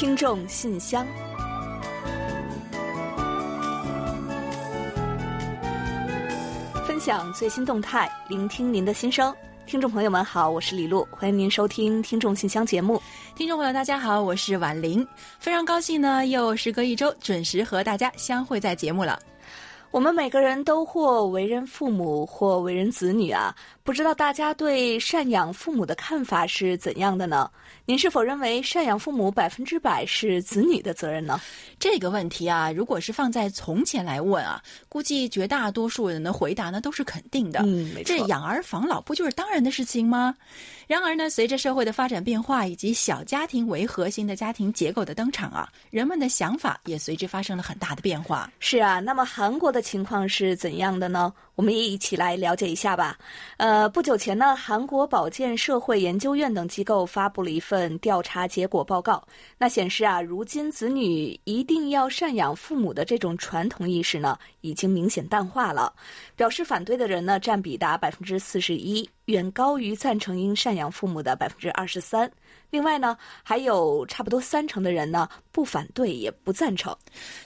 听众信箱，分享最新动态，聆听您的心声。听众朋友们好，我是李璐，欢迎您收听《听众信箱》节目。听众朋友大家好，我是婉玲，非常高兴呢，又时隔一周准时和大家相会在节目了。我们每个人都或为人父母，或为人子女啊，不知道大家对赡养父母的看法是怎样的呢？您是否认为赡养父母百分之百是子女的责任呢？这个问题啊，如果是放在从前来问啊，估计绝大多数人的回答呢都是肯定的。嗯，没错。这养儿防老不就是当然的事情吗？然而呢，随着社会的发展变化以及小家庭为核心的家庭结构的登场啊，人们的想法也随之发生了很大的变化。是啊，那么韩国的情况是怎样的呢？我们也一起来了解一下吧。呃，不久前呢，韩国保健社会研究院等机构发布了一份调查结果报告。那显示啊，如今子女一定要赡养父母的这种传统意识呢，已经明显淡化了。表示反对的人呢，占比达百分之四十一，远高于赞成应赡养父母的百分之二十三。另外呢，还有差不多三成的人呢，不反对也不赞成。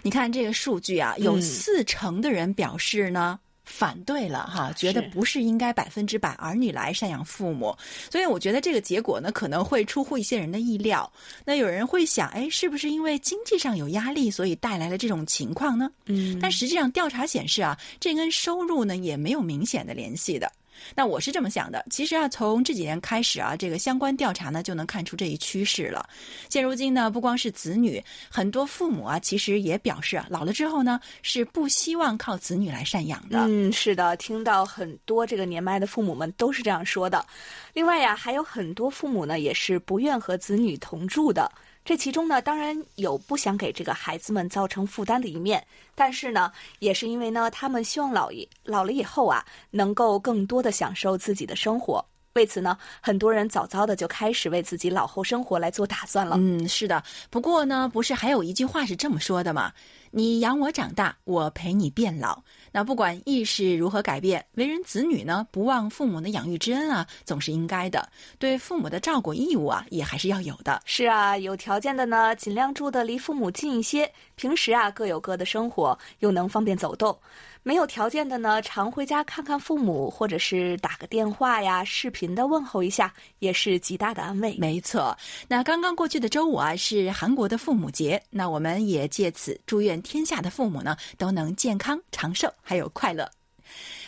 你看这个数据啊，有四成的人表示呢。反对了哈，觉得不是应该百分之百儿女来赡养父母，所以我觉得这个结果呢可能会出乎一些人的意料。那有人会想，哎，是不是因为经济上有压力，所以带来了这种情况呢？嗯，但实际上调查显示啊，这跟收入呢也没有明显的联系的。那我是这么想的，其实啊，从这几年开始啊，这个相关调查呢就能看出这一趋势了。现如今呢，不光是子女，很多父母啊，其实也表示啊，老了之后呢，是不希望靠子女来赡养的。嗯，是的，听到很多这个年迈的父母们都是这样说的。另外呀，还有很多父母呢，也是不愿和子女同住的。这其中呢，当然有不想给这个孩子们造成负担的一面，但是呢，也是因为呢，他们希望老爷老了以后啊，能够更多的享受自己的生活。为此呢，很多人早早的就开始为自己老后生活来做打算了。嗯，是的。不过呢，不是还有一句话是这么说的吗？你养我长大，我陪你变老。那不管意识如何改变，为人子女呢，不忘父母的养育之恩啊，总是应该的。对父母的照顾义务啊，也还是要有的。是啊，有条件的呢，尽量住的离父母近一些。平时啊，各有各的生活，又能方便走动。没有条件的呢，常回家看看父母，或者是打个电话呀、视频的问候一下，也是极大的安慰。没错，那刚刚过去的周五啊，是韩国的父母节，那我们也借此祝愿天下的父母呢都能健康长寿，还有快乐。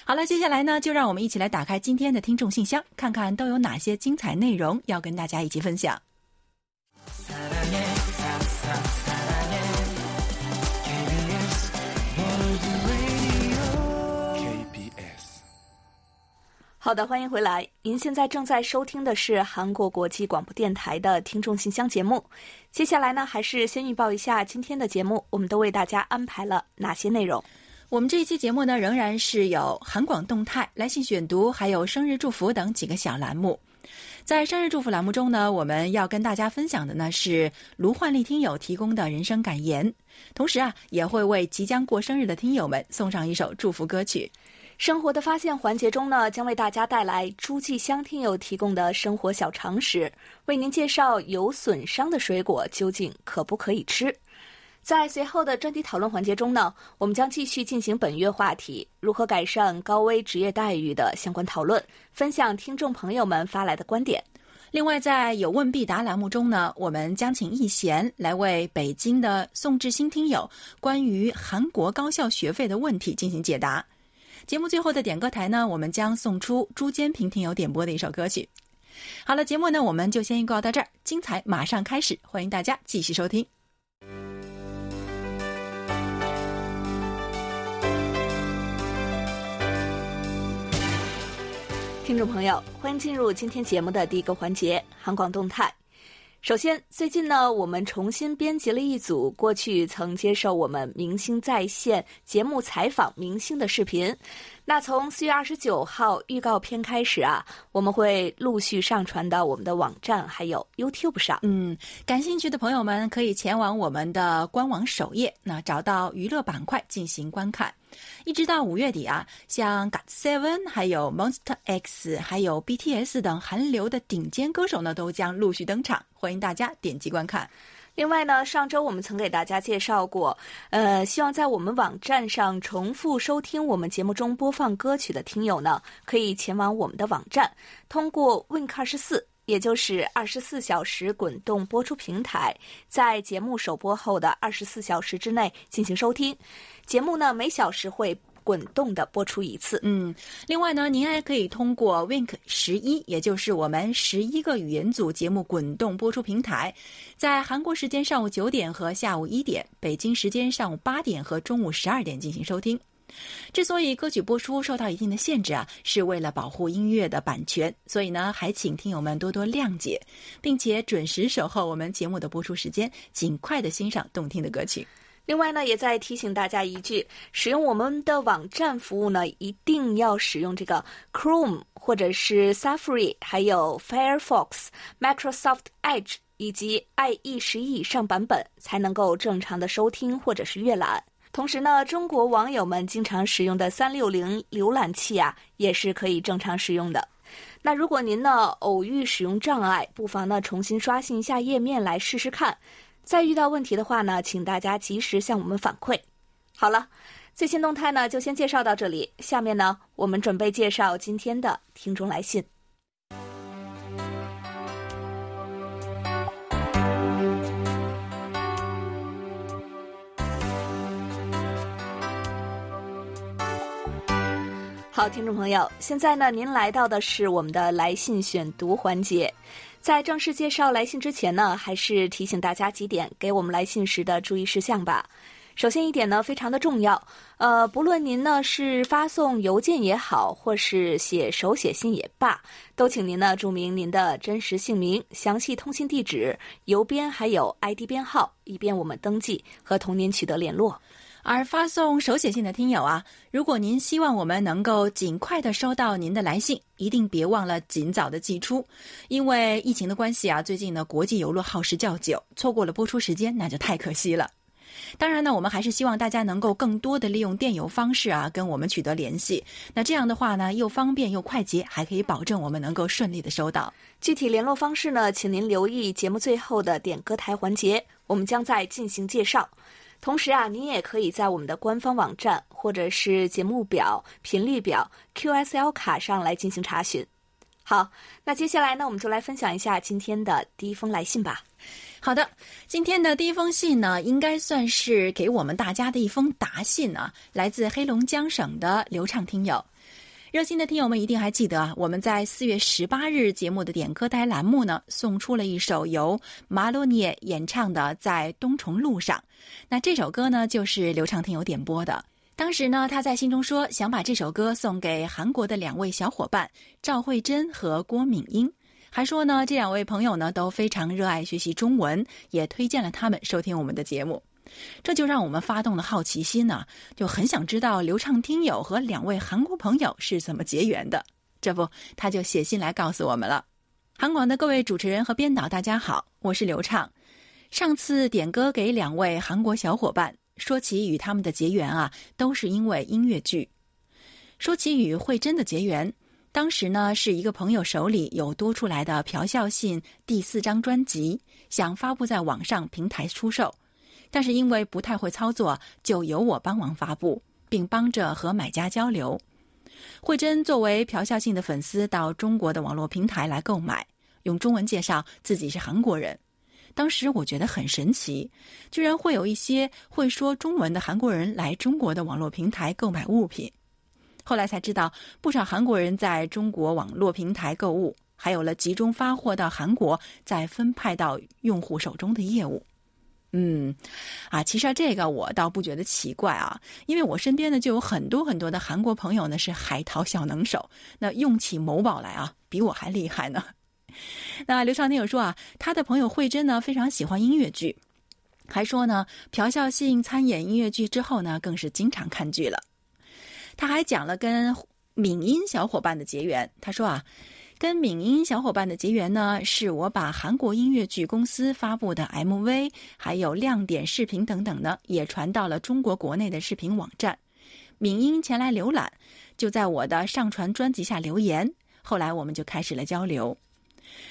好了，接下来呢，就让我们一起来打开今天的听众信箱，看看都有哪些精彩内容要跟大家一起分享。好的，欢迎回来。您现在正在收听的是韩国国际广播电台的听众信箱节目。接下来呢，还是先预报一下今天的节目，我们都为大家安排了哪些内容。我们这一期节目呢，仍然是有韩广动态、来信选读，还有生日祝福等几个小栏目。在生日祝福栏目中呢，我们要跟大家分享的呢是卢焕丽听友提供的人生感言，同时啊，也会为即将过生日的听友们送上一首祝福歌曲。生活的发现环节中呢，将为大家带来朱继香听友提供的生活小常识，为您介绍有损伤的水果究竟可不可以吃。在随后的专题讨论环节中呢，我们将继续进行本月话题如何改善高危职业待遇的相关讨论，分享听众朋友们发来的观点。另外，在有问必答栏目中呢，我们将请易贤来为北京的宋志新听友关于韩国高校学费的问题进行解答。节目最后的点歌台呢，我们将送出朱坚平听友点播的一首歌曲。好了，节目呢我们就先预告到这儿，精彩马上开始，欢迎大家继续收听。听众朋友，欢迎进入今天节目的第一个环节——韩广动态。首先，最近呢，我们重新编辑了一组过去曾接受我们明星在线节目采访明星的视频。那从四月二十九号预告片开始啊，我们会陆续上传到我们的网站还有 YouTube 上。嗯，感兴趣的朋友们可以前往我们的官网首页，那找到娱乐板块进行观看。一直到五月底啊，像 GOT7、还有 Monster X、还有 BTS 等韩流的顶尖歌手呢，都将陆续登场，欢迎大家点击观看。另外呢，上周我们曾给大家介绍过，呃，希望在我们网站上重复收听我们节目中播放歌曲的听友呢，可以前往我们的网站，通过 Wink 二十四，也就是二十四小时滚动播出平台，在节目首播后的二十四小时之内进行收听。节目呢，每小时会。滚动的播出一次。嗯，另外呢，您还可以通过 Wink 十一，也就是我们十一个语言组节目滚动播出平台，在韩国时间上午九点和下午一点，北京时间上午八点和中午十二点进行收听。之所以歌曲播出受到一定的限制啊，是为了保护音乐的版权，所以呢，还请听友们多多谅解，并且准时守候我们节目的播出时间，尽快的欣赏动听的歌曲。另外呢，也再提醒大家一句：使用我们的网站服务呢，一定要使用这个 Chrome 或者是 Safari，还有 Firefox、Microsoft Edge 以及 IE 十一以上版本，才能够正常的收听或者是阅览。同时呢，中国网友们经常使用的三六零浏览器啊，也是可以正常使用的。那如果您呢偶遇使用障碍，不妨呢重新刷新一下页面来试试看。再遇到问题的话呢，请大家及时向我们反馈。好了，最新动态呢就先介绍到这里。下面呢，我们准备介绍今天的听众来信。好，听众朋友，现在呢，您来到的是我们的来信选读环节。在正式介绍来信之前呢，还是提醒大家几点给我们来信时的注意事项吧。首先一点呢，非常的重要，呃，不论您呢是发送邮件也好，或是写手写信也罢，都请您呢注明您的真实姓名、详细通信地址、邮编还有 ID 编号，以便我们登记和同您取得联络。而发送手写信的听友啊，如果您希望我们能够尽快的收到您的来信，一定别忘了尽早的寄出。因为疫情的关系啊，最近呢国际邮路耗时较久，错过了播出时间那就太可惜了。当然呢，我们还是希望大家能够更多的利用电邮方式啊跟我们取得联系。那这样的话呢，又方便又快捷，还可以保证我们能够顺利的收到。具体联络方式呢，请您留意节目最后的点歌台环节，我们将在进行介绍。同时啊，您也可以在我们的官方网站或者是节目表、频率表、QSL 卡上来进行查询。好，那接下来呢，我们就来分享一下今天的第一封来信吧。好的，今天的第一封信呢，应该算是给我们大家的一封答信啊，来自黑龙江省的流畅听友。热心的听友们一定还记得啊，我们在四月十八日节目的点歌台栏目呢，送出了一首由马洛涅演唱的《在东重路上》。那这首歌呢，就是刘畅听友点播的。当时呢，他在信中说想把这首歌送给韩国的两位小伙伴赵慧珍和郭敏英，还说呢，这两位朋友呢都非常热爱学习中文，也推荐了他们收听我们的节目。这就让我们发动了好奇心呢，就很想知道刘畅听友和两位韩国朋友是怎么结缘的。这不，他就写信来告诉我们了。韩广的各位主持人和编导，大家好，我是刘畅。上次点歌给两位韩国小伙伴，说起与他们的结缘啊，都是因为音乐剧。说起与慧珍的结缘，当时呢是一个朋友手里有多出来的朴孝信第四张专辑，想发布在网上平台出售。但是因为不太会操作，就由我帮忙发布，并帮着和买家交流。慧珍作为朴孝信的粉丝，到中国的网络平台来购买，用中文介绍自己是韩国人。当时我觉得很神奇，居然会有一些会说中文的韩国人来中国的网络平台购买物品。后来才知道，不少韩国人在中国网络平台购物，还有了集中发货到韩国再分派到用户手中的业务。嗯，啊，其实这个我倒不觉得奇怪啊，因为我身边呢就有很多很多的韩国朋友呢是海淘小能手，那用起某宝来啊比我还厉害呢。那刘畅听友说啊，他的朋友慧珍呢非常喜欢音乐剧，还说呢朴孝信参演音乐剧之后呢更是经常看剧了。他还讲了跟闽音小伙伴的结缘，他说啊。跟闽英小伙伴的结缘呢，是我把韩国音乐剧公司发布的 MV，还有亮点视频等等呢，也传到了中国国内的视频网站。敏英前来浏览，就在我的上传专辑下留言。后来我们就开始了交流。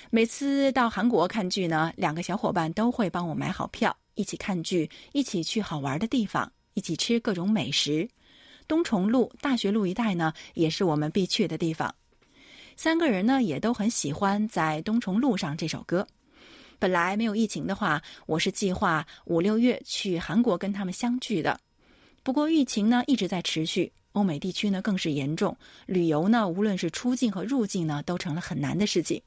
每次到韩国看剧呢，两个小伙伴都会帮我买好票，一起看剧，一起去好玩的地方，一起吃各种美食。东重路、大学路一带呢，也是我们必去的地方。三个人呢，也都很喜欢在东重路上这首歌。本来没有疫情的话，我是计划五六月去韩国跟他们相聚的。不过疫情呢一直在持续，欧美地区呢更是严重，旅游呢无论是出境和入境呢都成了很难的事情。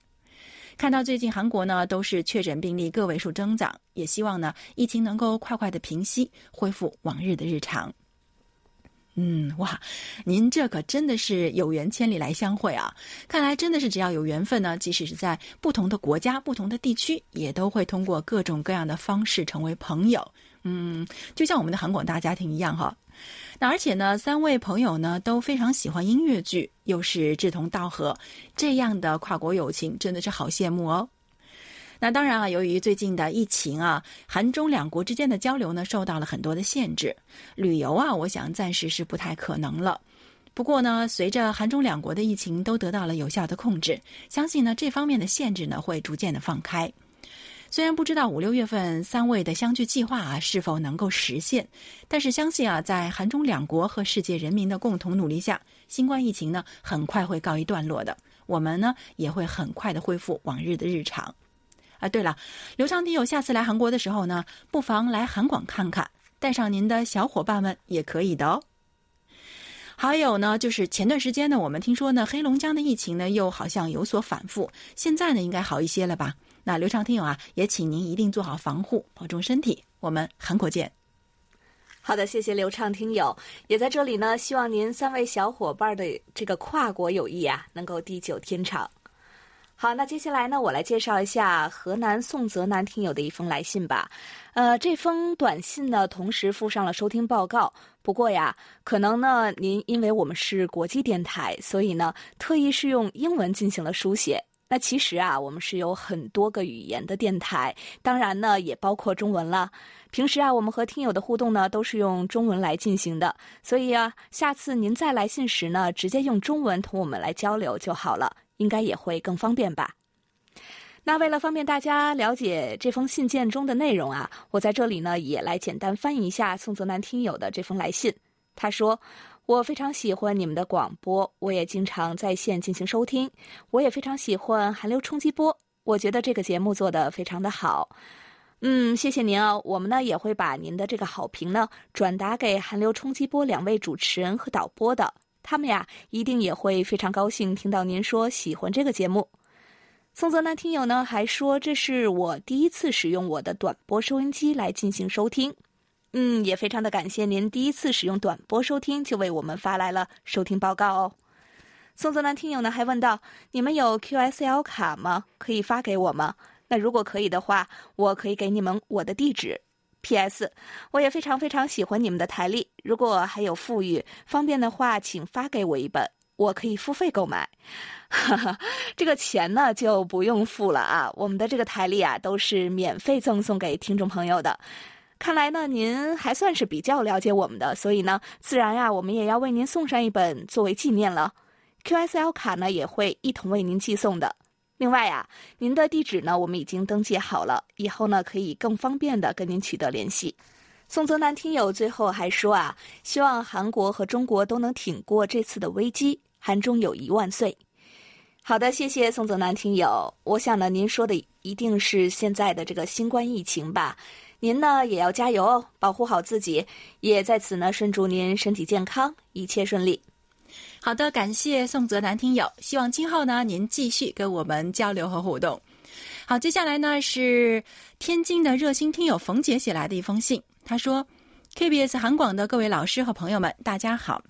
看到最近韩国呢都是确诊病例个位数增长，也希望呢疫情能够快快的平息，恢复往日的日常。嗯，哇，您这可真的是有缘千里来相会啊！看来真的是只要有缘分呢，即使是在不同的国家、不同的地区，也都会通过各种各样的方式成为朋友。嗯，就像我们的韩广大家庭一样哈。那而且呢，三位朋友呢都非常喜欢音乐剧，又是志同道合，这样的跨国友情真的是好羡慕哦。那当然啊，由于最近的疫情啊，韩中两国之间的交流呢受到了很多的限制，旅游啊，我想暂时是不太可能了。不过呢，随着韩中两国的疫情都得到了有效的控制，相信呢这方面的限制呢会逐渐的放开。虽然不知道五六月份三位的相聚计划啊是否能够实现，但是相信啊，在韩中两国和世界人民的共同努力下，新冠疫情呢很快会告一段落的，我们呢也会很快的恢复往日的日常。啊，对了，刘畅听友下次来韩国的时候呢，不妨来韩广看看，带上您的小伙伴们也可以的哦。还有呢，就是前段时间呢，我们听说呢，黑龙江的疫情呢又好像有所反复，现在呢应该好一些了吧？那刘畅听友啊，也请您一定做好防护，保重身体。我们韩国见。好的，谢谢刘畅听友，也在这里呢，希望您三位小伙伴的这个跨国友谊啊，能够地久天长。好，那接下来呢，我来介绍一下河南宋泽南听友的一封来信吧。呃，这封短信呢，同时附上了收听报告。不过呀，可能呢，您因为我们是国际电台，所以呢，特意是用英文进行了书写。那其实啊，我们是有很多个语言的电台，当然呢，也包括中文了。平时啊，我们和听友的互动呢，都是用中文来进行的。所以啊，下次您再来信时呢，直接用中文同我们来交流就好了。应该也会更方便吧。那为了方便大家了解这封信件中的内容啊，我在这里呢也来简单翻译一下宋泽南听友的这封来信。他说：“我非常喜欢你们的广播，我也经常在线进行收听。我也非常喜欢韩流冲击波，我觉得这个节目做得非常的好。嗯，谢谢您啊。我们呢也会把您的这个好评呢转达给韩流冲击波两位主持人和导播的。”他们呀，一定也会非常高兴听到您说喜欢这个节目。宋泽南听友呢还说，这是我第一次使用我的短波收音机来进行收听。嗯，也非常的感谢您第一次使用短波收听就为我们发来了收听报告哦。宋泽南听友呢还问到，你们有 QSL 卡吗？可以发给我吗？那如果可以的话，我可以给你们我的地址。P.S. 我也非常非常喜欢你们的台历，如果还有富裕方便的话，请发给我一本，我可以付费购买。哈哈，这个钱呢就不用付了啊，我们的这个台历啊都是免费赠送给听众朋友的。看来呢，您还算是比较了解我们的，所以呢，自然呀，我们也要为您送上一本作为纪念了。Q.S.L 卡呢也会一同为您寄送的。另外呀，您的地址呢，我们已经登记好了，以后呢可以更方便的跟您取得联系。宋泽南听友最后还说啊，希望韩国和中国都能挺过这次的危机，韩中友谊万岁。好的，谢谢宋泽南听友。我想呢，您说的一定是现在的这个新冠疫情吧？您呢也要加油哦，保护好自己。也在此呢，顺祝您身体健康，一切顺利。好的，感谢宋泽南听友，希望今后呢您继续跟我们交流和互动。好，接下来呢是天津的热心听友冯姐写来的一封信，她说：“KBS 韩广的各位老师和朋友们，大家好。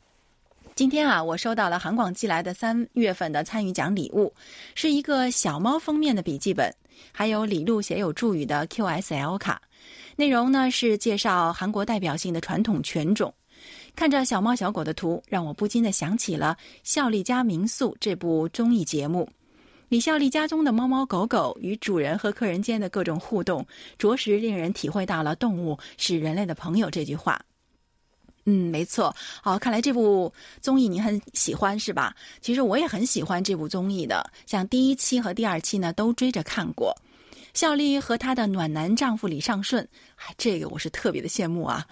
今天啊，我收到了韩广寄来的三月份的参与奖礼物，是一个小猫封面的笔记本，还有李璐写有祝语的 QSL 卡，内容呢是介绍韩国代表性的传统犬种。”看着小猫小狗的图，让我不禁的想起了《孝利家民宿》这部综艺节目。李孝利家中的猫猫狗狗与主人和客人间的各种互动，着实令人体会到了“动物是人类的朋友”这句话。嗯，没错。好，看来这部综艺你很喜欢是吧？其实我也很喜欢这部综艺的，像第一期和第二期呢都追着看过。孝利和她的暖男丈夫李尚顺，哎，这个我是特别的羡慕啊。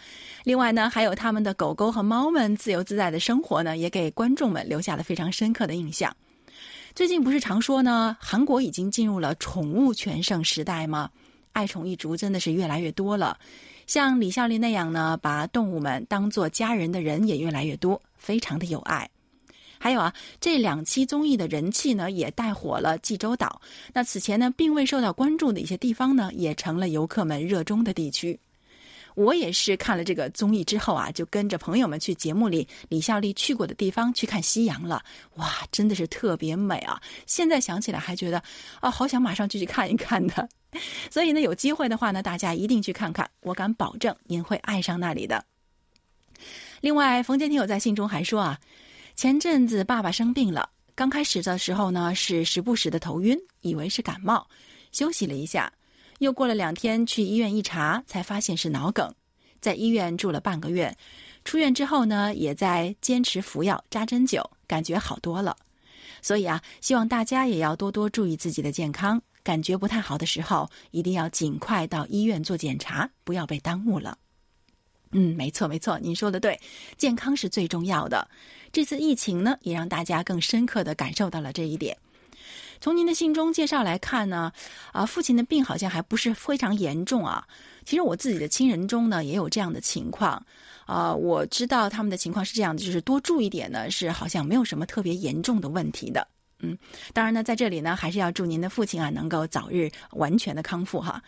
另外呢，还有他们的狗狗和猫们自由自在的生活呢，也给观众们留下了非常深刻的印象。最近不是常说呢，韩国已经进入了宠物全盛时代吗？爱宠一族真的是越来越多了。像李孝利那样呢，把动物们当做家人的人也越来越多，非常的有爱。还有啊，这两期综艺的人气呢，也带火了济州岛。那此前呢，并未受到关注的一些地方呢，也成了游客们热衷的地区。我也是看了这个综艺之后啊，就跟着朋友们去节目里李孝利去过的地方去看夕阳了。哇，真的是特别美啊！现在想起来还觉得啊，好想马上就去看一看的。所以呢，有机会的话呢，大家一定去看看，我敢保证您会爱上那里的。另外，冯坚听友在信中还说啊，前阵子爸爸生病了，刚开始的时候呢是时不时的头晕，以为是感冒，休息了一下，又过了两天去医院一查，才发现是脑梗，在医院住了半个月，出院之后呢，也在坚持服药、扎针灸，感觉好多了。所以啊，希望大家也要多多注意自己的健康。感觉不太好的时候，一定要尽快到医院做检查，不要被耽误了。嗯，没错没错，您说的对，健康是最重要的。这次疫情呢，也让大家更深刻的感受到了这一点。从您的信中介绍来看呢，啊，父亲的病好像还不是非常严重啊。其实我自己的亲人中呢，也有这样的情况。啊，我知道他们的情况是这样的，就是多注意点呢，是好像没有什么特别严重的问题的。嗯，当然呢，在这里呢，还是要祝您的父亲啊能够早日完全的康复哈。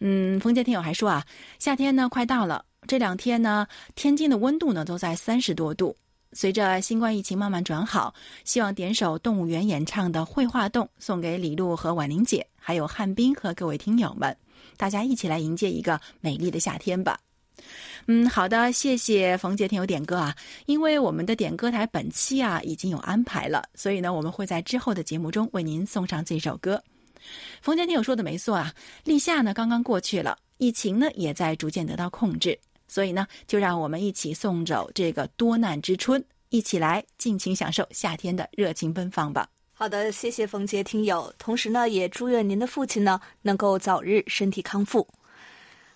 嗯，冯杰听友还说啊，夏天呢快到了，这两天呢，天津的温度呢都在三十多度。随着新冠疫情慢慢转好，希望点首动物园演唱的《绘画动》送给李璐和婉玲姐，还有汉斌和各位听友们，大家一起来迎接一个美丽的夏天吧。嗯，好的，谢谢冯杰听友点歌啊。因为我们的点歌台本期啊已经有安排了，所以呢，我们会在之后的节目中为您送上这首歌。冯杰听友说的没错啊，立夏呢刚刚过去了，疫情呢也在逐渐得到控制，所以呢，就让我们一起送走这个多难之春，一起来尽情享受夏天的热情奔放吧。好的，谢谢冯杰听友，同时呢，也祝愿您的父亲呢能够早日身体康复。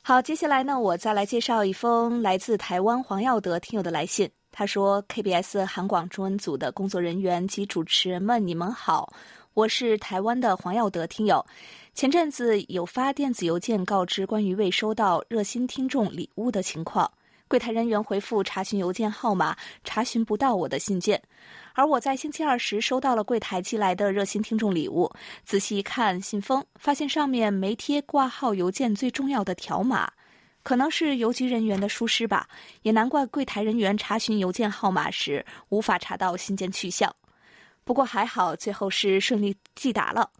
好，接下来呢，我再来介绍一封来自台湾黄耀德听友的来信。他说：“KBS 韩广中文组的工作人员及主持人们，你们好，我是台湾的黄耀德听友。前阵子有发电子邮件告知关于未收到热心听众礼物的情况，柜台人员回复查询邮件号码，查询不到我的信件。”而我在星期二时收到了柜台寄来的热心听众礼物，仔细一看信封，发现上面没贴挂号邮件最重要的条码，可能是邮局人员的疏失吧，也难怪柜台人员查询邮件号码时无法查到信件去向。不过还好，最后是顺利寄达了。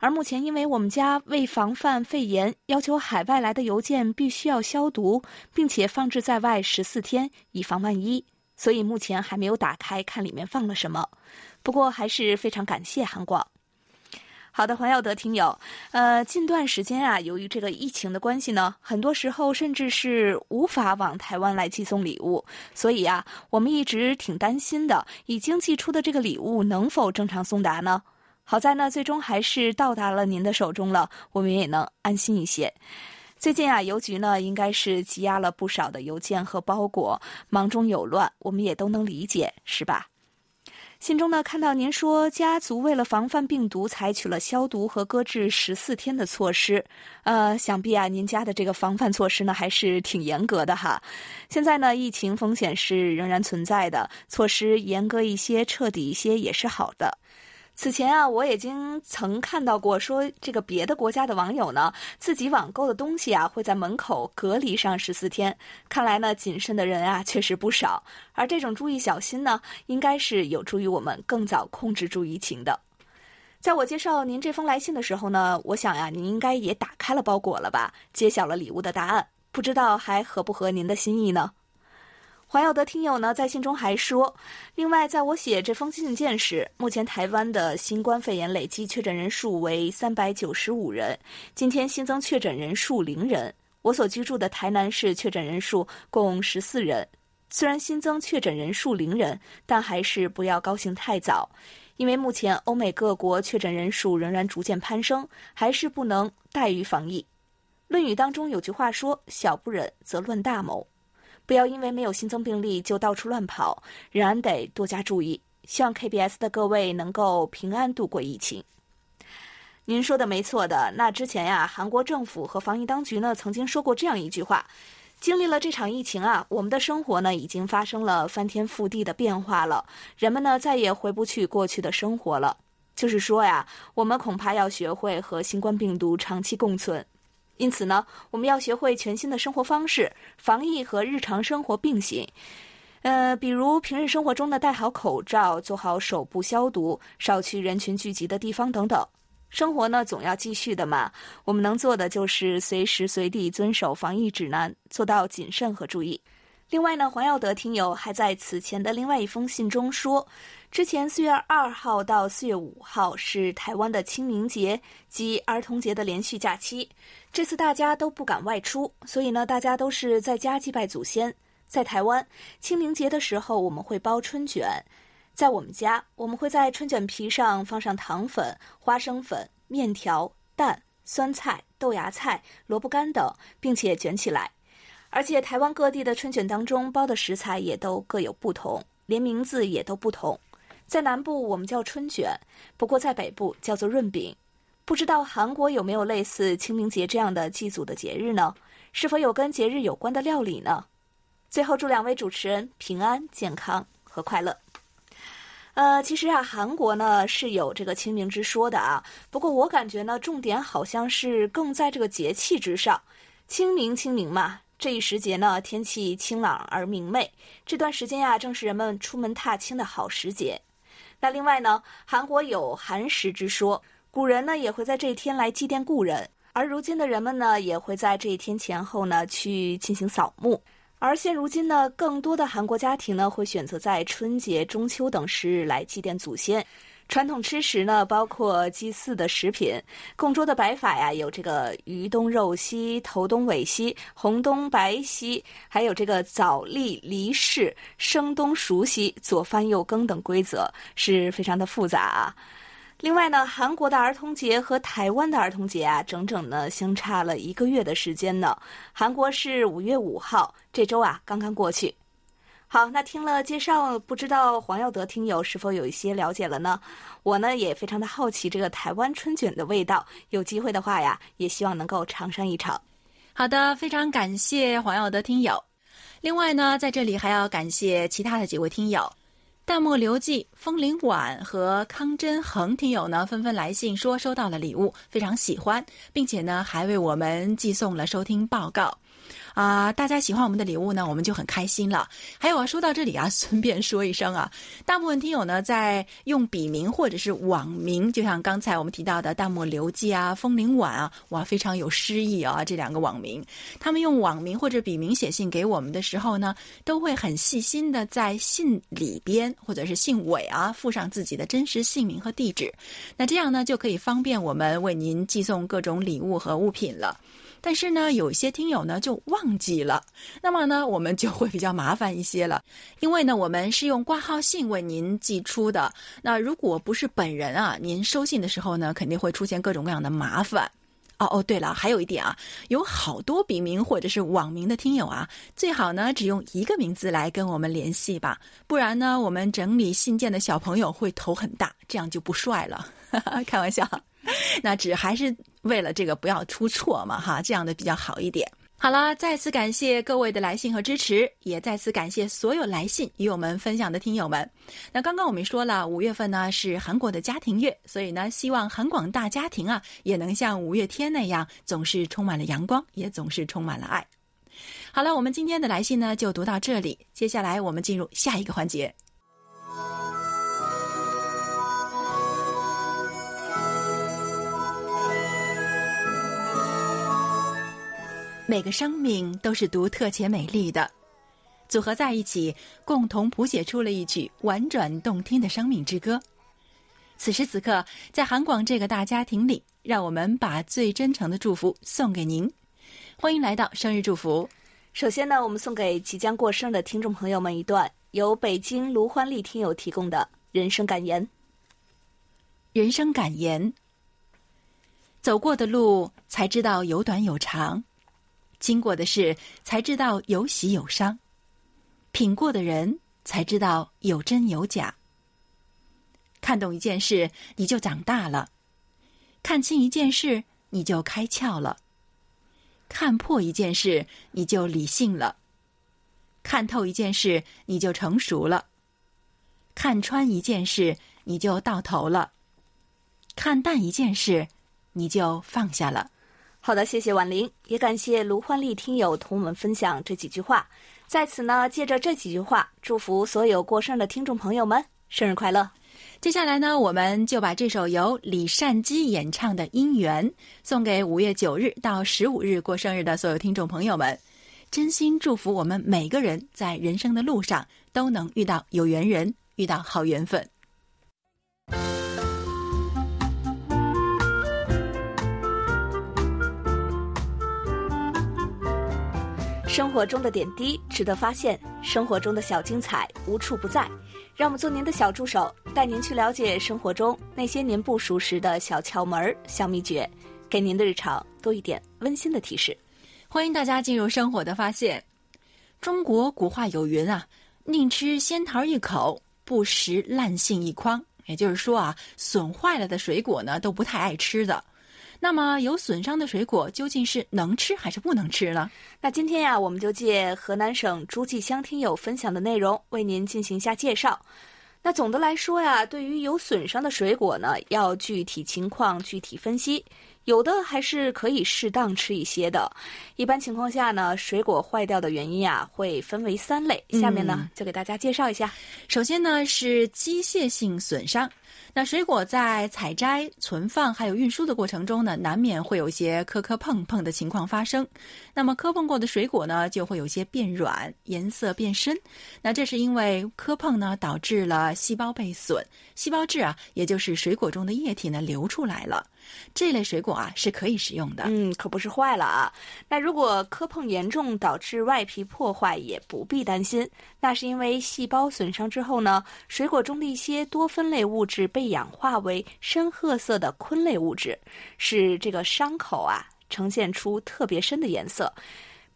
而目前因为我们家为防范肺炎，要求海外来的邮件必须要消毒，并且放置在外十四天，以防万一。所以目前还没有打开看里面放了什么，不过还是非常感谢韩广。好的，黄耀德听友，呃，近段时间啊，由于这个疫情的关系呢，很多时候甚至是无法往台湾来寄送礼物，所以啊，我们一直挺担心的，已经寄出的这个礼物能否正常送达呢？好在呢，最终还是到达了您的手中了，我们也能安心一些。最近啊，邮局呢应该是积压了不少的邮件和包裹，忙中有乱，我们也都能理解，是吧？信中呢看到您说，家族为了防范病毒，采取了消毒和搁置十四天的措施。呃，想必啊，您家的这个防范措施呢还是挺严格的哈。现在呢，疫情风险是仍然存在的，措施严格一些、彻底一些也是好的。此前啊，我已经曾看到过说这个别的国家的网友呢，自己网购的东西啊，会在门口隔离上十四天。看来呢，谨慎的人啊确实不少。而这种注意小心呢，应该是有助于我们更早控制住疫情的。在我介绍您这封来信的时候呢，我想呀，您应该也打开了包裹了吧，揭晓了礼物的答案，不知道还合不合您的心意呢？黄耀德听友呢在信中还说，另外，在我写这封信件时，目前台湾的新冠肺炎累计确诊人数为三百九十五人，今天新增确诊人数零人。我所居住的台南市确诊人数共十四人，虽然新增确诊人数零人，但还是不要高兴太早，因为目前欧美各国确诊人数仍然逐渐攀升，还是不能怠于防疫。《论语》当中有句话说：“小不忍则乱大谋。”不要因为没有新增病例就到处乱跑，仍然得多加注意。希望 KBS 的各位能够平安度过疫情。您说的没错的，那之前呀，韩国政府和防疫当局呢曾经说过这样一句话。经历了这场疫情啊，我们的生活呢已经发生了翻天覆地的变化了，人们呢再也回不去过去的生活了。就是说呀，我们恐怕要学会和新冠病毒长期共存。因此呢，我们要学会全新的生活方式，防疫和日常生活并行。呃，比如平日生活中呢，戴好口罩，做好手部消毒，少去人群聚集的地方等等。生活呢，总要继续的嘛。我们能做的就是随时随地遵守防疫指南，做到谨慎和注意。另外呢，黄耀德听友还在此前的另外一封信中说，之前四月二号到四月五号是台湾的清明节及儿童节的连续假期，这次大家都不敢外出，所以呢，大家都是在家祭拜祖先。在台湾，清明节的时候我们会包春卷。在我们家，我们会在春卷皮上放上糖粉、花生粉、面条、蛋、酸菜、豆芽菜、萝卜干等，并且卷起来。而且，台湾各地的春卷当中包的食材也都各有不同，连名字也都不同。在南部我们叫春卷，不过在北部叫做润饼。不知道韩国有没有类似清明节这样的祭祖的节日呢？是否有跟节日有关的料理呢？最后，祝两位主持人平安、健康和快乐。呃，其实啊，韩国呢是有这个清明之说的啊。不过我感觉呢，重点好像是更在这个节气之上。清明，清明嘛，这一时节呢，天气清朗而明媚。这段时间呀，正是人们出门踏青的好时节。那另外呢，韩国有寒食之说，古人呢也会在这一天来祭奠故人，而如今的人们呢，也会在这一天前后呢去进行扫墓。而现如今呢，更多的韩国家庭呢会选择在春节、中秋等时日来祭奠祖先。传统吃食呢包括祭祀的食品，供桌的摆法呀有这个鱼冬肉西、头冬尾西、红冬白西，还有这个早立离世、生冬熟西、左翻右耕等规则，是非常的复杂啊。另外呢，韩国的儿童节和台湾的儿童节啊，整整呢相差了一个月的时间呢。韩国是五月五号，这周啊刚刚过去。好，那听了介绍，不知道黄耀德听友是否有一些了解了呢？我呢也非常的好奇这个台湾春卷的味道，有机会的话呀，也希望能够尝上一尝。好的，非常感谢黄耀德听友。另外呢，在这里还要感谢其他的几位听友。淡墨留记、风铃晚和康真恒听友呢，纷纷来信说收到了礼物，非常喜欢，并且呢，还为我们寄送了收听报告。啊，大家喜欢我们的礼物呢，我们就很开心了。还有啊，说到这里啊，顺便说一声啊，大部分听友呢在用笔名或者是网名，就像刚才我们提到的“淡漠流记”啊、“风铃晚”啊，哇，非常有诗意啊！这两个网名，他们用网名或者笔名写信给我们的时候呢，都会很细心的在信里边或者是信尾啊附上自己的真实姓名和地址。那这样呢，就可以方便我们为您寄送各种礼物和物品了。但是呢，有些听友呢就忘记了，那么呢，我们就会比较麻烦一些了，因为呢，我们是用挂号信为您寄出的。那如果不是本人啊，您收信的时候呢，肯定会出现各种各样的麻烦。哦哦，对了，还有一点啊，有好多笔名或者是网名的听友啊，最好呢只用一个名字来跟我们联系吧，不然呢，我们整理信件的小朋友会头很大，这样就不帅了。开玩笑。那只还是为了这个不要出错嘛，哈，这样的比较好一点。好了，再次感谢各位的来信和支持，也再次感谢所有来信与我们分享的听友们。那刚刚我们说了，五月份呢是韩国的家庭月，所以呢，希望韩广大家庭啊也能像五月天那样，总是充满了阳光，也总是充满了爱。好了，我们今天的来信呢就读到这里，接下来我们进入下一个环节。每个生命都是独特且美丽的，组合在一起，共同谱写出了一曲婉转动听的生命之歌。此时此刻，在韩广这个大家庭里，让我们把最真诚的祝福送给您。欢迎来到生日祝福。首先呢，我们送给即将过生日的听众朋友们一段由北京卢欢丽听友提供的人生感言。人生感言：走过的路才知道有短有长，经过的事才知道有喜有伤，品过的人才知道有真有假。看懂一件事，你就长大了；看清一件事，你就开窍了；看破一件事，你就理性了；看透一件事，你就成熟了；看穿一件事，你就到头了；看淡一件事，你就放下了。好的，谢谢婉玲，也感谢卢焕丽听友同我们分享这几句话。在此呢，借着这几句话，祝福所有过生日的听众朋友们生日快乐。接下来呢，我们就把这首由李善基演唱的《姻缘》送给五月九日到十五日过生日的所有听众朋友们。真心祝福我们每个人在人生的路上都能遇到有缘人，遇到好缘分。生活中的点滴值得发现，生活中的小精彩无处不在。让我们做您的小助手，带您去了解生活中那些您不熟识的小窍门、小秘诀，给您的日常多一点温馨的提示。欢迎大家进入生活的发现。中国古话有云啊：“宁吃仙桃一口，不食烂杏一筐。”也就是说啊，损坏了的水果呢都不太爱吃的。那么有损伤的水果究竟是能吃还是不能吃呢？那今天呀，我们就借河南省诸暨乡听友分享的内容，为您进行一下介绍。那总的来说呀，对于有损伤的水果呢，要具体情况具体分析。有的还是可以适当吃一些的。一般情况下呢，水果坏掉的原因啊，会分为三类。下面呢，就给大家介绍一下。首先呢，是机械性损伤。那水果在采摘、存放还有运输的过程中呢，难免会有一些磕磕碰碰的情况发生。那么磕碰过的水果呢，就会有些变软、颜色变深。那这是因为磕碰呢，导致了细胞被损，细胞质啊，也就是水果中的液体呢流出来了。这类水果啊是可以食用的，嗯，可不是坏了啊。那如果磕碰严重导致外皮破坏，也不必担心，那是因为细胞损伤之后呢，水果中的一些多酚类物质被氧化为深褐色的醌类物质，使这个伤口啊呈现出特别深的颜色。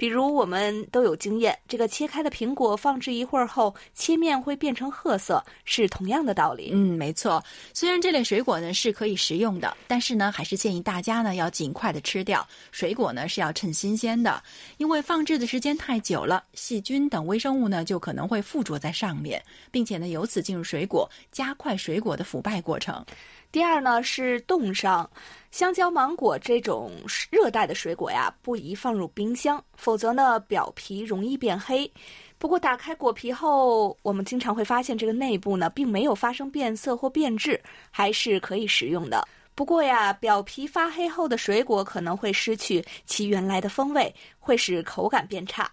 比如我们都有经验，这个切开的苹果放置一会儿后，切面会变成褐色，是同样的道理。嗯，没错。虽然这类水果呢是可以食用的，但是呢，还是建议大家呢要尽快的吃掉。水果呢是要趁新鲜的，因为放置的时间太久了，细菌等微生物呢就可能会附着在上面，并且呢由此进入水果，加快水果的腐败过程。第二呢是冻伤，香蕉、芒果这种热带的水果呀，不宜放入冰箱，否则呢表皮容易变黑。不过打开果皮后，我们经常会发现这个内部呢并没有发生变色或变质，还是可以食用的。不过呀，表皮发黑后的水果可能会失去其原来的风味，会使口感变差。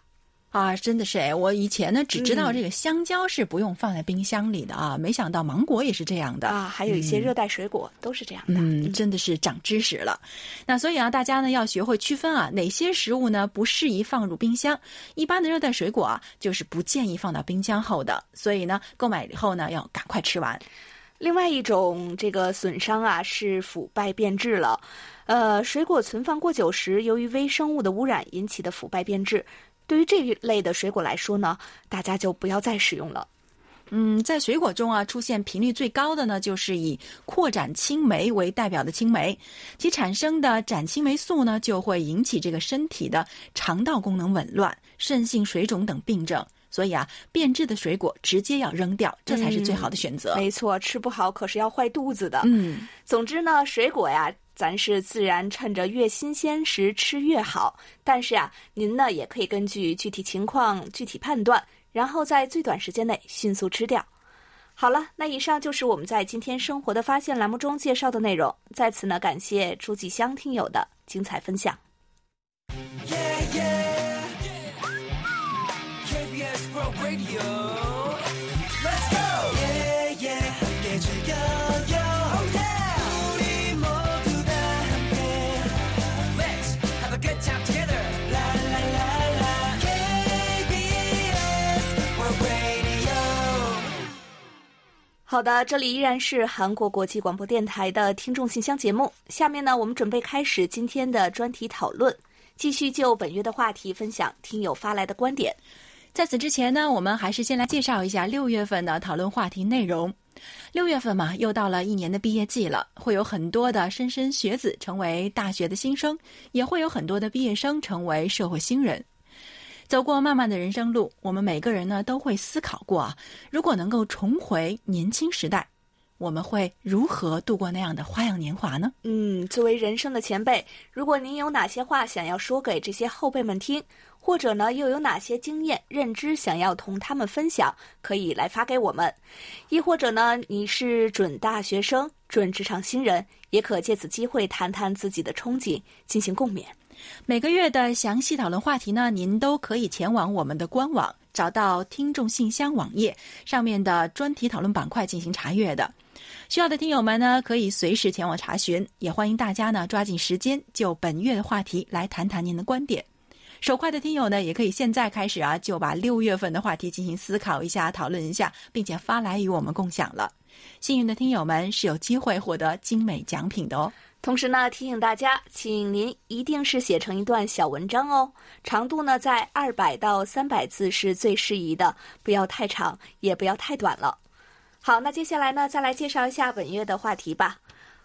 啊，真的是哎！我以前呢只知道这个香蕉是不用放在冰箱里的啊，没想到芒果也是这样的啊，还有一些热带水果都是这样的。嗯，真的是长知识了。那所以啊，大家呢要学会区分啊，哪些食物呢不适宜放入冰箱？一般的热带水果啊，就是不建议放到冰箱后的。所以呢，购买以后呢要赶快吃完。另外一种这个损伤啊是腐败变质了，呃，水果存放过久时，由于微生物的污染引起的腐败变质。对于这一类的水果来说呢，大家就不要再使用了。嗯，在水果中啊，出现频率最高的呢，就是以扩展青霉为代表的青霉，其产生的展青霉素呢，就会引起这个身体的肠道功能紊乱、肾性水肿等病症。所以啊，变质的水果直接要扔掉，这才是最好的选择。没错，吃不好可是要坏肚子的。嗯，总之呢，水果呀。咱是自然趁着越新鲜时吃越好，但是啊，您呢也可以根据具体情况具体判断，然后在最短时间内迅速吃掉。好了，那以上就是我们在今天生活的发现栏目中介绍的内容。在此呢，感谢朱继香听友的精彩分享。好的，这里依然是韩国国际广播电台的听众信箱节目。下面呢，我们准备开始今天的专题讨论，继续就本月的话题分享听友发来的观点。在此之前呢，我们还是先来介绍一下六月份的讨论话题内容。六月份嘛，又到了一年的毕业季了，会有很多的莘莘学子成为大学的新生，也会有很多的毕业生成为社会新人。走过漫漫的人生路，我们每个人呢都会思考过啊，如果能够重回年轻时代，我们会如何度过那样的花样年华呢？嗯，作为人生的前辈，如果您有哪些话想要说给这些后辈们听，或者呢又有哪些经验认知想要同他们分享，可以来发给我们；亦或者呢你是准大学生、准职场新人，也可借此机会谈谈自己的憧憬，进行共勉。每个月的详细讨论话题呢，您都可以前往我们的官网，找到听众信箱网页上面的专题讨论板块进行查阅的。需要的听友们呢，可以随时前往查询，也欢迎大家呢抓紧时间就本月的话题来谈谈您的观点。手快的听友呢，也可以现在开始啊，就把六月份的话题进行思考一下、讨论一下，并且发来与我们共享了。幸运的听友们是有机会获得精美奖品的哦。同时呢，提醒大家，请您一定是写成一段小文章哦，长度呢在二百到三百字是最适宜的，不要太长，也不要太短了。好，那接下来呢，再来介绍一下本月的话题吧。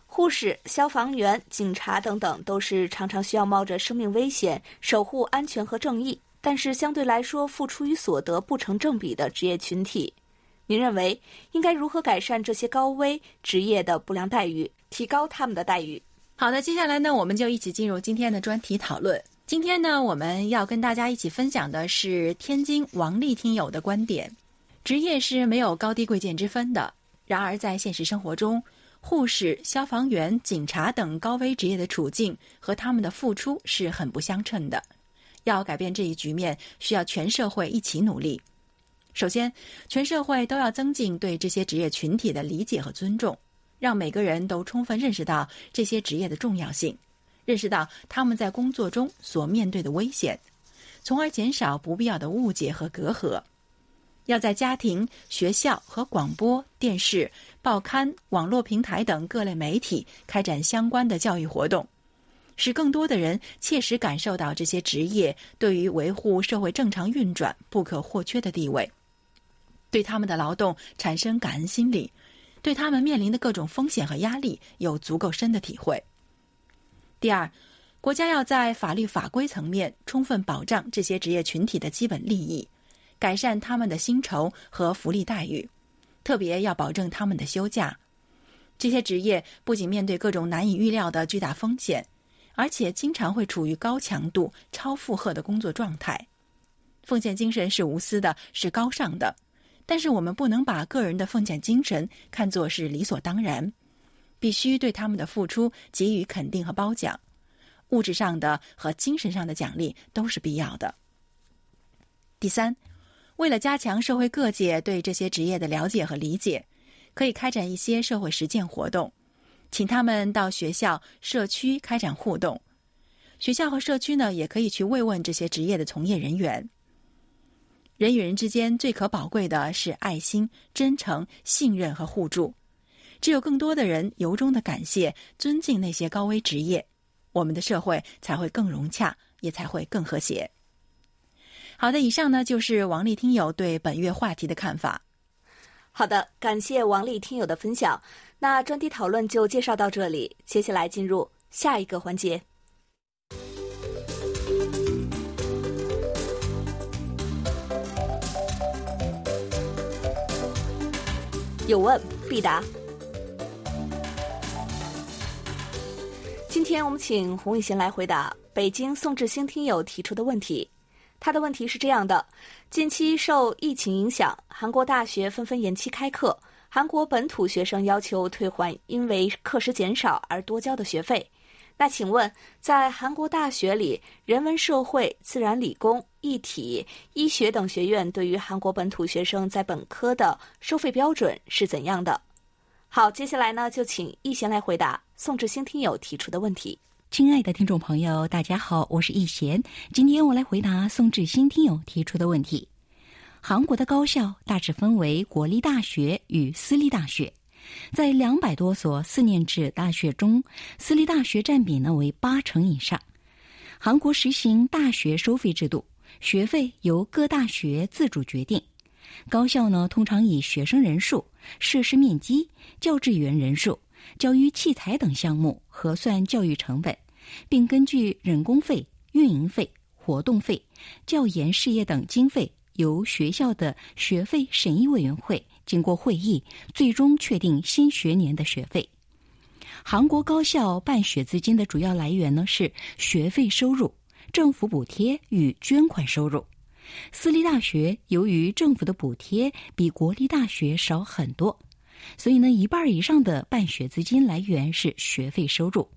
护士、消防员、警察等等，都是常常需要冒着生命危险守护安全和正义，但是相对来说付出与所得不成正比的职业群体。您认为应该如何改善这些高危职业的不良待遇？提高他们的待遇。好的，接下来呢，我们就一起进入今天的专题讨论。今天呢，我们要跟大家一起分享的是天津王丽听友的观点：职业是没有高低贵贱之分的。然而，在现实生活中，护士、消防员、警察等高危职业的处境和他们的付出是很不相称的。要改变这一局面，需要全社会一起努力。首先，全社会都要增进对这些职业群体的理解和尊重。让每个人都充分认识到这些职业的重要性，认识到他们在工作中所面对的危险，从而减少不必要的误解和隔阂。要在家庭、学校和广播电视、报刊、网络平台等各类媒体开展相关的教育活动，使更多的人切实感受到这些职业对于维护社会正常运转不可或缺的地位，对他们的劳动产生感恩心理。对他们面临的各种风险和压力有足够深的体会。第二，国家要在法律法规层面充分保障这些职业群体的基本利益，改善他们的薪酬和福利待遇，特别要保证他们的休假。这些职业不仅面对各种难以预料的巨大风险，而且经常会处于高强度、超负荷的工作状态。奉献精神是无私的，是高尚的。但是我们不能把个人的奉献精神看作是理所当然，必须对他们的付出给予肯定和褒奖，物质上的和精神上的奖励都是必要的。第三，为了加强社会各界对这些职业的了解和理解，可以开展一些社会实践活动，请他们到学校、社区开展互动，学校和社区呢也可以去慰问这些职业的从业人员。人与人之间最可宝贵的是爱心、真诚、信任和互助。只有更多的人由衷的感谢、尊敬那些高危职业，我们的社会才会更融洽，也才会更和谐。好的，以上呢就是王丽听友对本月话题的看法。好的，感谢王丽听友的分享。那专题讨论就介绍到这里，接下来进入下一个环节。有问必答。今天我们请洪雨贤来回答北京宋志兴听友提出的问题。他的问题是这样的：近期受疫情影响，韩国大学纷纷延期开课，韩国本土学生要求退还因为课时减少而多交的学费。那请问，在韩国大学里，人文社会、自然理工、一体、医学等学院对于韩国本土学生在本科的收费标准是怎样的？好，接下来呢，就请易贤来回答宋志兴听友提出的问题。亲爱的听众朋友，大家好，我是易贤，今天我来回答宋志兴听友提出的问题。韩国的高校大致分为国立大学与私立大学，在两百多所四年制大学中，私立大学占比呢为八成以上。韩国实行大学收费制度，学费由各大学自主决定。高校呢通常以学生人数、设施面积、教职员人数、教育器材等项目核算教育成本，并根据人工费、运营费、活动费、教研事业等经费。由学校的学费审议委员会经过会议，最终确定新学年的学费。韩国高校办学资金的主要来源呢是学费收入、政府补贴与捐款收入。私立大学由于政府的补贴比国立大学少很多，所以呢一半以上的办学资金来源是学费收入，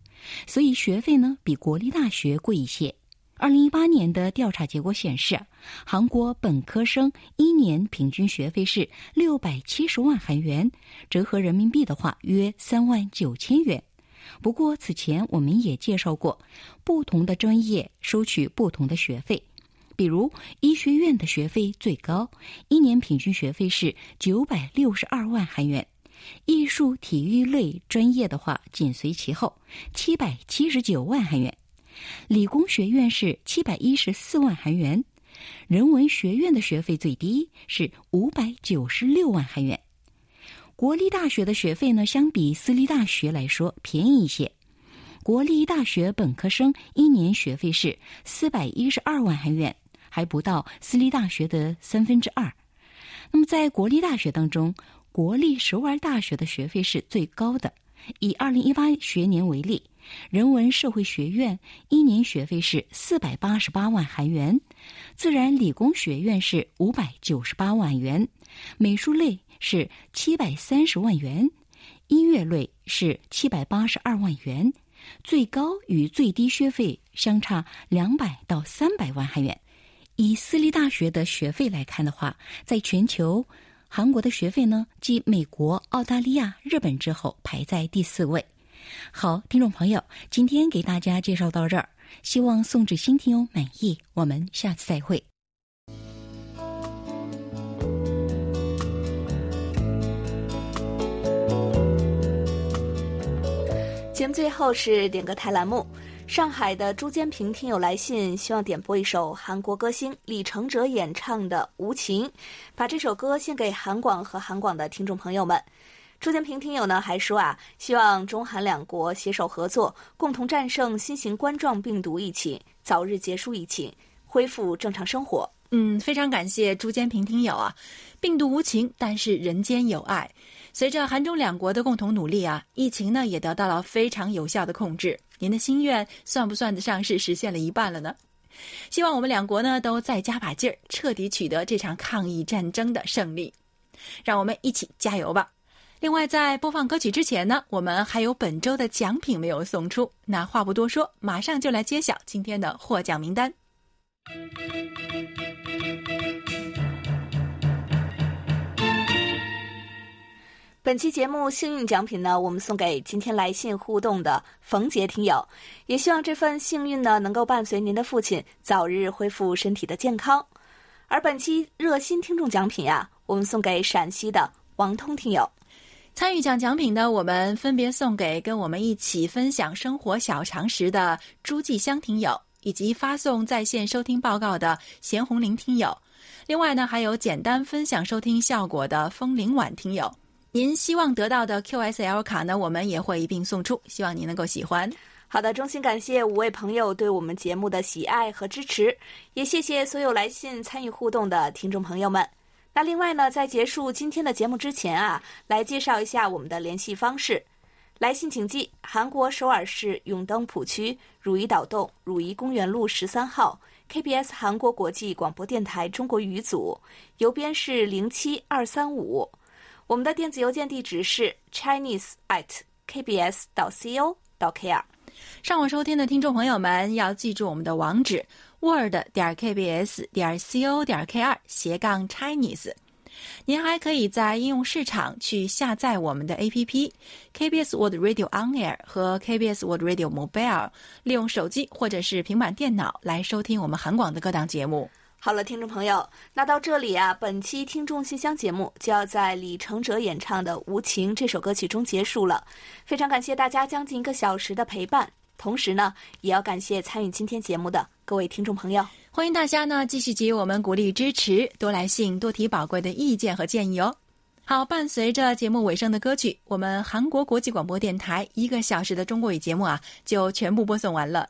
所以学费呢比国立大学贵一些。二零一八年的调查结果显示，韩国本科生一年平均学费是六百七十万韩元，折合人民币的话约三万九千元。不过，此前我们也介绍过，不同的专业收取不同的学费。比如，医学院的学费最高，一年平均学费是九百六十二万韩元；艺术、体育类专业的话紧随其后，七百七十九万韩元。理工学院是七百一十四万韩元，人文学院的学费最低是五百九十六万韩元。国立大学的学费呢，相比私立大学来说便宜一些。国立大学本科生一年学费是四百一十二万韩元，还不到私立大学的三分之二。那么在国立大学当中，国立首尔大学的学费是最高的。以二零一八学年为例。人文社会学院一年学费是四百八十八万韩元，自然理工学院是五百九十八万元，美术类是七百三十万元，音乐类是七百八十二万元，最高与最低学费相差两百到三百万韩元。以私立大学的学费来看的话，在全球，韩国的学费呢，继美国、澳大利亚、日本之后排在第四位。好，听众朋友，今天给大家介绍到这儿，希望宋志新听友满意。我们下次再会。最后是点歌台栏目，上海的朱坚平听友来信，希望点播一首韩国歌星李承哲演唱的《无情》，把这首歌献给韩广和韩广的听众朋友们。朱建平听友呢还说啊，希望中韩两国携手合作，共同战胜新型冠状病毒疫情，早日结束疫情，恢复正常生活。嗯，非常感谢朱坚平听友啊！病毒无情，但是人间有爱。随着韩中两国的共同努力啊，疫情呢也得到了非常有效的控制。您的心愿算不算得上是实现了一半了呢？希望我们两国呢都再加把劲儿，彻底取得这场抗疫战争的胜利。让我们一起加油吧！另外，在播放歌曲之前呢，我们还有本周的奖品没有送出。那话不多说，马上就来揭晓今天的获奖名单。本期节目幸运奖品呢，我们送给今天来信互动的冯杰听友，也希望这份幸运呢能够伴随您的父亲早日恢复身体的健康。而本期热心听众奖品呀，我们送给陕西的王通听友。参与奖奖品呢，我们分别送给跟我们一起分享生活小常识的朱继香听友，以及发送在线收听报告的咸红林听友。另外呢，还有简单分享收听效果的风铃晚听友。您希望得到的 QSL 卡呢，我们也会一并送出，希望您能够喜欢。好的，衷心感谢五位朋友对我们节目的喜爱和支持，也谢谢所有来信参与互动的听众朋友们。那另外呢，在结束今天的节目之前啊，来介绍一下我们的联系方式。来信请寄韩国首尔市永登浦区汝矣岛洞汝矣公园路十三号 KBS 韩国国际广播电台中国语组，邮编是零七二三五。我们的电子邮件地址是 chinese at kbs 到 co 到 kr。上网收听的听众朋友们要记住我们的网址。word 点 kbs 点 co 点 kr 斜杠 Chinese，您还可以在应用市场去下载我们的 APP KBS World Radio On Air 和 KBS World Radio Mobile，利用手机或者是平板电脑来收听我们韩广的各档节目。好了，听众朋友，那到这里啊，本期听众信箱节目就要在李承哲演唱的《无情》这首歌曲中结束了。非常感谢大家将近一个小时的陪伴，同时呢，也要感谢参与今天节目的各位听众朋友。欢迎大家呢继续给予我们鼓励支持，多来信，多提宝贵的意见和建议哦。好，伴随着节目尾声的歌曲，我们韩国国际广播电台一个小时的中国语节目啊，就全部播送完了。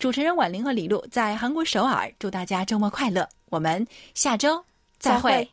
主持人婉玲和李璐在韩国首尔，祝大家周末快乐。我们下周再会。